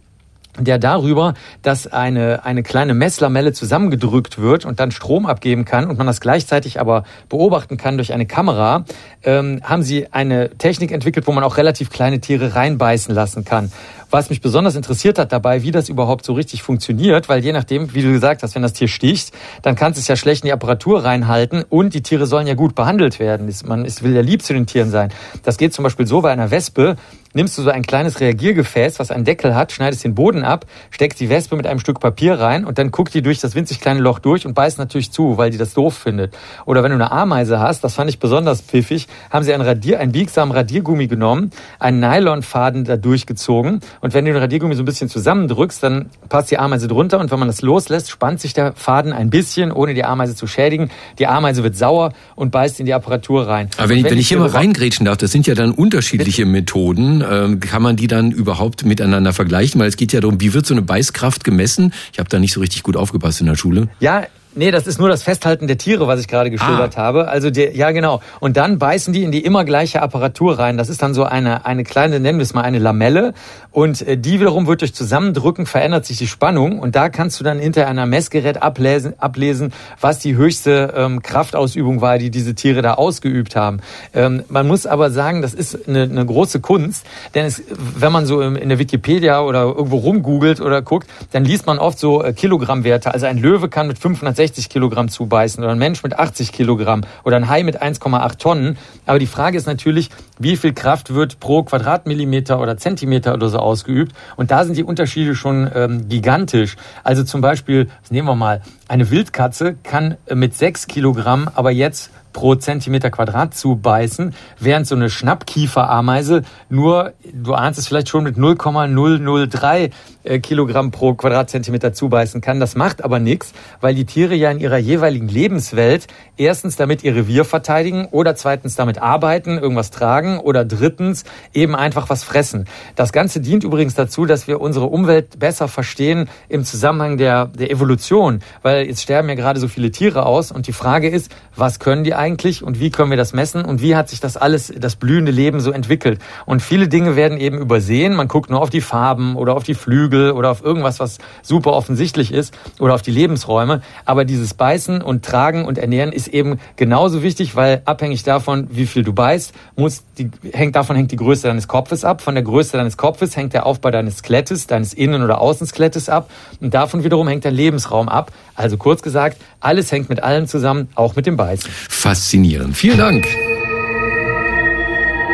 der darüber, dass eine, eine kleine Messlamelle zusammengedrückt wird und dann Strom abgeben kann und man das gleichzeitig aber beobachten kann durch eine Kamera, ähm, haben sie eine Technik entwickelt, wo man auch relativ kleine Tiere reinbeißen lassen kann. Was mich besonders interessiert hat dabei, wie das überhaupt so richtig funktioniert, weil je nachdem, wie du gesagt hast, wenn das Tier sticht, dann kannst du es ja schlecht in die Apparatur reinhalten und die Tiere sollen ja gut behandelt werden. Man will ja lieb zu den Tieren sein. Das geht zum Beispiel so bei einer Wespe, nimmst du so ein kleines Reagiergefäß, was einen Deckel hat, schneidest den Boden ab, steckst die Wespe mit einem Stück Papier rein und dann guckt die durch das winzig kleine Loch durch und beißt natürlich zu, weil die das doof findet. Oder wenn du eine Ameise hast, das fand ich besonders pfiffig, haben sie einen, Radier, einen biegsamen Radiergummi genommen, einen Nylonfaden da durchgezogen und wenn du den Radiergummi so ein bisschen zusammendrückst, dann passt die Ameise drunter und wenn man das loslässt, spannt sich der Faden ein bisschen, ohne die Ameise zu schädigen. Die Ameise wird sauer und beißt in die Apparatur rein. Aber wenn, ich, wenn ich hier mal reingrätschen darf, das sind ja dann unterschiedliche Methoden ähm, kann man die dann überhaupt miteinander vergleichen? Weil es geht ja darum, wie wird so eine Beißkraft gemessen? Ich habe da nicht so richtig gut aufgepasst in der Schule. Ja, Nee, das ist nur das Festhalten der Tiere, was ich gerade geschildert ah. habe. Also der, ja genau. Und dann beißen die in die immer gleiche Apparatur rein. Das ist dann so eine eine kleine, nennen wir es mal eine Lamelle. Und äh, die wiederum wird durch Zusammendrücken verändert sich die Spannung. Und da kannst du dann hinter einer Messgerät ablesen, ablesen, was die höchste ähm, Kraftausübung war, die diese Tiere da ausgeübt haben. Ähm, man muss aber sagen, das ist eine, eine große Kunst, denn es, wenn man so in der Wikipedia oder irgendwo rumgoogelt oder guckt, dann liest man oft so äh, Kilogrammwerte. Also ein Löwe kann mit 560 60 Kilogramm zubeißen oder ein Mensch mit 80 Kilogramm oder ein Hai mit 1,8 Tonnen. Aber die Frage ist natürlich, wie viel Kraft wird pro Quadratmillimeter oder Zentimeter oder so ausgeübt? Und da sind die Unterschiede schon ähm, gigantisch. Also zum Beispiel, nehmen wir mal, eine Wildkatze kann mit 6 Kilogramm aber jetzt pro Zentimeter Quadrat zubeißen, während so eine Schnappkieferameise nur, du ahnst es vielleicht schon, mit 0,003 äh, Kilogramm pro Quadratzentimeter zubeißen kann. Das macht aber nichts, weil die Tiere ja in ihrer jeweiligen Lebenswelt erstens damit ihr Revier verteidigen oder zweitens damit arbeiten, irgendwas tragen oder drittens eben einfach was fressen. Das Ganze dient übrigens dazu, dass wir unsere Umwelt besser verstehen im Zusammenhang der, der Evolution, weil jetzt sterben ja gerade so viele Tiere aus und die Frage ist, was können die eigentlich und wie können wir das messen und wie hat sich das alles, das blühende Leben so entwickelt. Und viele Dinge werden eben übersehen. Man guckt nur auf die Farben oder auf die Flügel oder auf irgendwas, was super offensichtlich ist oder auf die Lebensräume. Aber dieses Beißen und Tragen und Ernähren ist eben genauso wichtig, weil abhängig davon, wie viel du beißt, muss die, hängt, davon hängt die Größe deines Kopfes ab. Von der Größe deines Kopfes hängt der Aufbau deines Skelettes, deines Innen- oder Außenskelettes ab. Und davon wiederum hängt der Lebensraum ab. Also kurz gesagt, alles hängt mit allem zusammen, auch mit dem Beißen. Faszinierend. Vielen Dank.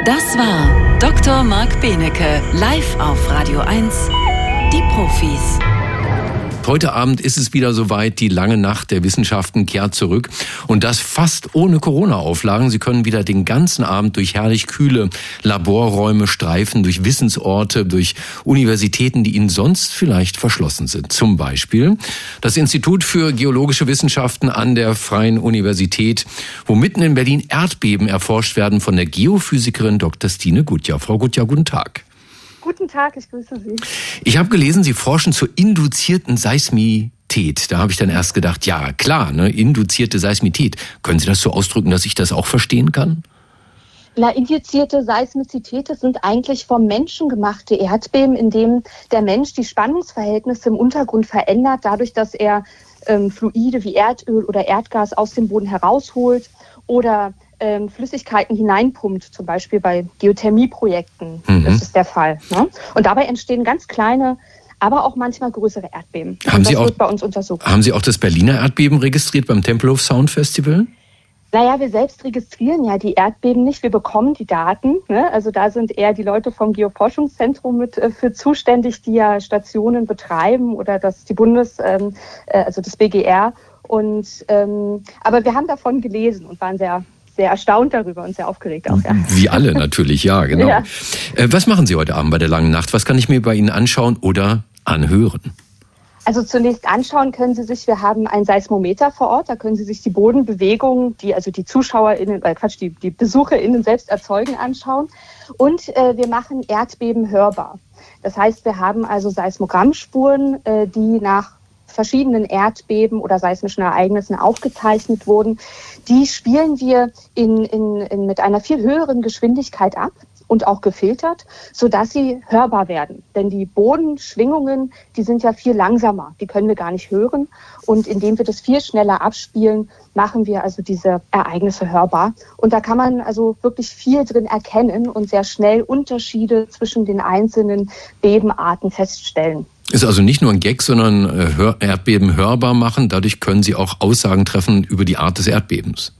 Das war Dr. Marc Benecke, live auf Radio 1. Die Profis. Heute Abend ist es wieder soweit. Die lange Nacht der Wissenschaften kehrt zurück. Und das fast ohne Corona-Auflagen. Sie können wieder den ganzen Abend durch herrlich kühle Laborräume streifen, durch Wissensorte, durch Universitäten, die Ihnen sonst vielleicht verschlossen sind. Zum Beispiel das Institut für geologische Wissenschaften an der Freien Universität, wo mitten in Berlin Erdbeben erforscht werden von der Geophysikerin Dr. Stine Gutjahr. Frau Gutjahr, guten Tag. Guten Tag, ich grüße Sie. Ich habe gelesen, Sie forschen zur induzierten Seismität. Da habe ich dann erst gedacht, ja klar, ne, induzierte Seismität. Können Sie das so ausdrücken, dass ich das auch verstehen kann? Na, induzierte Seismizität sind eigentlich vom Menschen gemachte Erdbeben, in dem der Mensch die Spannungsverhältnisse im Untergrund verändert, dadurch, dass er ähm, Fluide wie Erdöl oder Erdgas aus dem Boden herausholt oder ähm, Flüssigkeiten hineinpumpt, zum Beispiel bei Geothermieprojekten. Mhm. Das ist der Fall. Ne? Und dabei entstehen ganz kleine, aber auch manchmal größere Erdbeben. Haben Sie, auch, bei uns untersucht. haben Sie auch das Berliner Erdbeben registriert beim Tempelhof Sound Festival? Naja, wir selbst registrieren ja die Erdbeben nicht, wir bekommen die Daten. Ne? Also da sind eher die Leute vom Geoforschungszentrum mit äh, für zuständig, die ja Stationen betreiben oder das die Bundes, ähm, äh, also das BGR. Und ähm, aber wir haben davon gelesen und waren sehr sehr erstaunt darüber und sehr aufgeregt auch. Ja. Wie alle natürlich, ja, genau. Ja. Äh, was machen Sie heute Abend bei der langen Nacht? Was kann ich mir bei Ihnen anschauen oder anhören? Also zunächst anschauen können Sie sich, wir haben ein Seismometer vor Ort, da können Sie sich die Bodenbewegungen, die also die ZuschauerInnen, äh Quatsch, die, die BesucherInnen selbst erzeugen, anschauen. Und äh, wir machen Erdbeben hörbar. Das heißt, wir haben also Seismogrammspuren, äh, die nach verschiedenen Erdbeben oder seismischen Ereignissen aufgezeichnet wurden, die spielen wir in, in, in, mit einer viel höheren Geschwindigkeit ab und auch gefiltert, sodass sie hörbar werden. Denn die Bodenschwingungen, die sind ja viel langsamer, die können wir gar nicht hören. Und indem wir das viel schneller abspielen, machen wir also diese Ereignisse hörbar. Und da kann man also wirklich viel drin erkennen und sehr schnell Unterschiede zwischen den einzelnen Bebenarten feststellen. Ist also nicht nur ein Gag, sondern äh, Erdbeben hörbar machen. Dadurch können Sie auch Aussagen treffen über die Art des Erdbebens.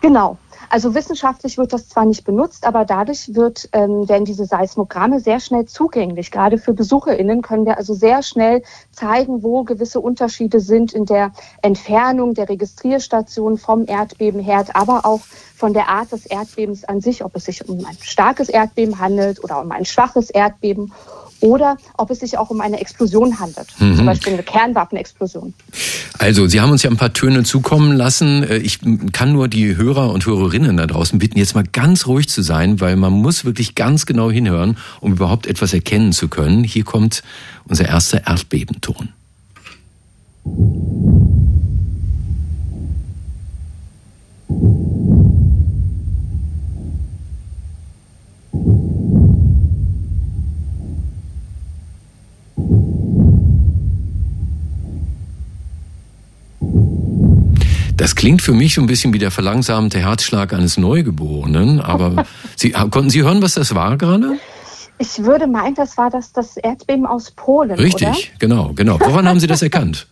Genau. Also wissenschaftlich wird das zwar nicht benutzt, aber dadurch wird, ähm, werden diese Seismogramme sehr schnell zugänglich. Gerade für BesucherInnen können wir also sehr schnell zeigen, wo gewisse Unterschiede sind in der Entfernung der Registrierstation vom Erdbebenherd, aber auch von der Art des Erdbebens an sich, ob es sich um ein starkes Erdbeben handelt oder um ein schwaches Erdbeben oder ob es sich auch um eine Explosion handelt, mhm. zum Beispiel eine Kernwaffenexplosion. Also, Sie haben uns ja ein paar Töne zukommen lassen. Äh, ich kann nur die Hörer und Hörerinnen da draußen bitten, jetzt mal ganz ruhig zu sein, weil man muss wirklich ganz genau hinhören, um überhaupt etwas erkennen zu können. Hier kommt unser erster Erdbebenton. Das klingt für mich so ein bisschen wie der verlangsamte Herzschlag eines Neugeborenen. Aber *laughs* Sie, konnten Sie hören, was das war gerade? Ich würde meinen, das war das, das Erdbeben aus Polen. Richtig, oder? genau, genau. Woran haben Sie das *laughs* erkannt?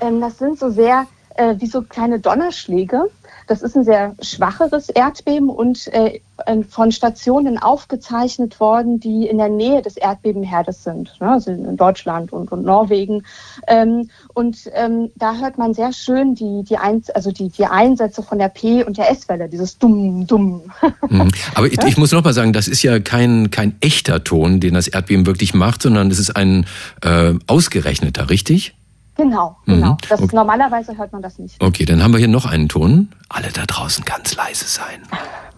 Ähm, das sind so sehr äh, wie so kleine Donnerschläge. Das ist ein sehr schwacheres Erdbeben und äh, von Stationen aufgezeichnet worden, die in der Nähe des Erdbebenherdes sind, ne? also in Deutschland und, und Norwegen. Ähm, und ähm, da hört man sehr schön die, die, Einz also die, die Einsätze von der P- und der S-Welle, dieses Dumm, Dumm. Mhm. *laughs* Aber ich, ich muss noch mal sagen, das ist ja kein, kein echter Ton, den das Erdbeben wirklich macht, sondern es ist ein äh, ausgerechneter, richtig? Genau, genau. Mhm. Das, okay. Normalerweise hört man das nicht. Okay, dann haben wir hier noch einen Ton. Alle da draußen ganz leise sein. *laughs*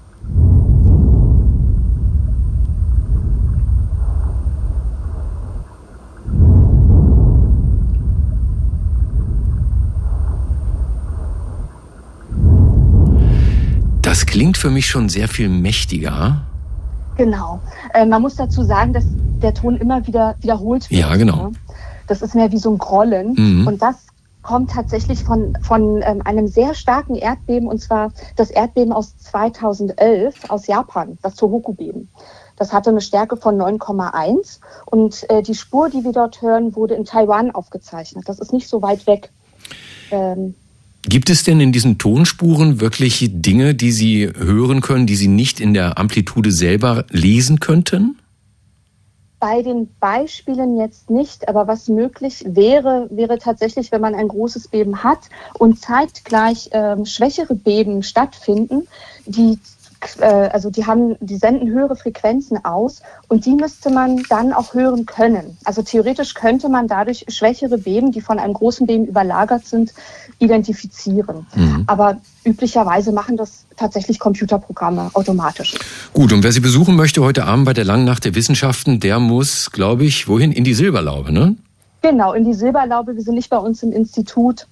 klingt für mich schon sehr viel mächtiger. Genau. Äh, man muss dazu sagen, dass der Ton immer wieder wiederholt wird. Ja, genau. Ne? Das ist mehr wie so ein Grollen. Mhm. Und das kommt tatsächlich von, von ähm, einem sehr starken Erdbeben, und zwar das Erdbeben aus 2011 aus Japan, das Tohoku-Beben. Das hatte eine Stärke von 9,1 und äh, die Spur, die wir dort hören, wurde in Taiwan aufgezeichnet. Das ist nicht so weit weg. Ähm, Gibt es denn in diesen Tonspuren wirklich Dinge, die Sie hören können, die Sie nicht in der Amplitude selber lesen könnten? Bei den Beispielen jetzt nicht, aber was möglich wäre, wäre tatsächlich, wenn man ein großes Beben hat und zeitgleich ähm, schwächere Beben stattfinden, die äh, also die haben, die senden höhere Frequenzen aus und die müsste man dann auch hören können. Also theoretisch könnte man dadurch schwächere Beben, die von einem großen Beben überlagert sind, identifizieren. Mhm. Aber üblicherweise machen das tatsächlich Computerprogramme automatisch. Gut, und wer Sie besuchen möchte heute Abend bei der Langen Nacht der Wissenschaften, der muss, glaube ich, wohin? In die Silberlaube, ne? Genau, in die Silberlaube. Wir sind nicht bei uns im Institut.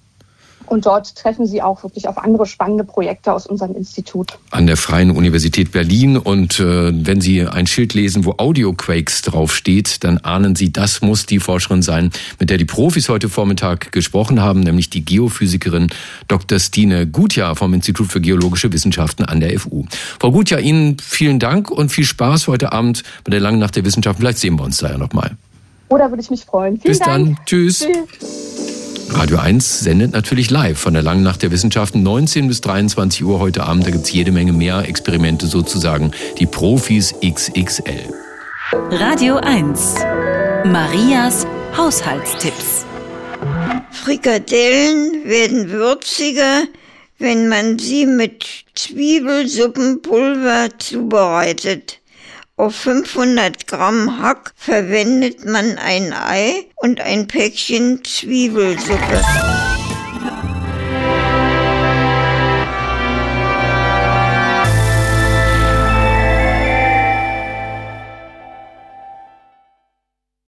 Und dort treffen Sie auch wirklich auf andere spannende Projekte aus unserem Institut. An der Freien Universität Berlin. Und äh, wenn Sie ein Schild lesen, wo Audioquakes draufsteht, dann ahnen Sie, das muss die Forscherin sein, mit der die Profis heute Vormittag gesprochen haben, nämlich die Geophysikerin Dr. Stine Gutjahr vom Institut für Geologische Wissenschaften an der FU. Frau Gutjahr, Ihnen vielen Dank und viel Spaß heute Abend bei der Langen Nacht der Wissenschaften. Vielleicht sehen wir uns da ja nochmal. Oder würde ich mich freuen. Vielen Bis Dank. dann. Tschüss. Radio 1 sendet natürlich live von der Langen Nacht der Wissenschaften 19 bis 23 Uhr heute Abend. Da gibt's jede Menge mehr Experimente sozusagen. Die Profis XXL. Radio 1. Marias Haushaltstipps. Frikadellen werden würziger, wenn man sie mit Zwiebelsuppenpulver zubereitet. Auf 500 Gramm Hack verwendet man ein Ei und ein Päckchen Zwiebelsuppe.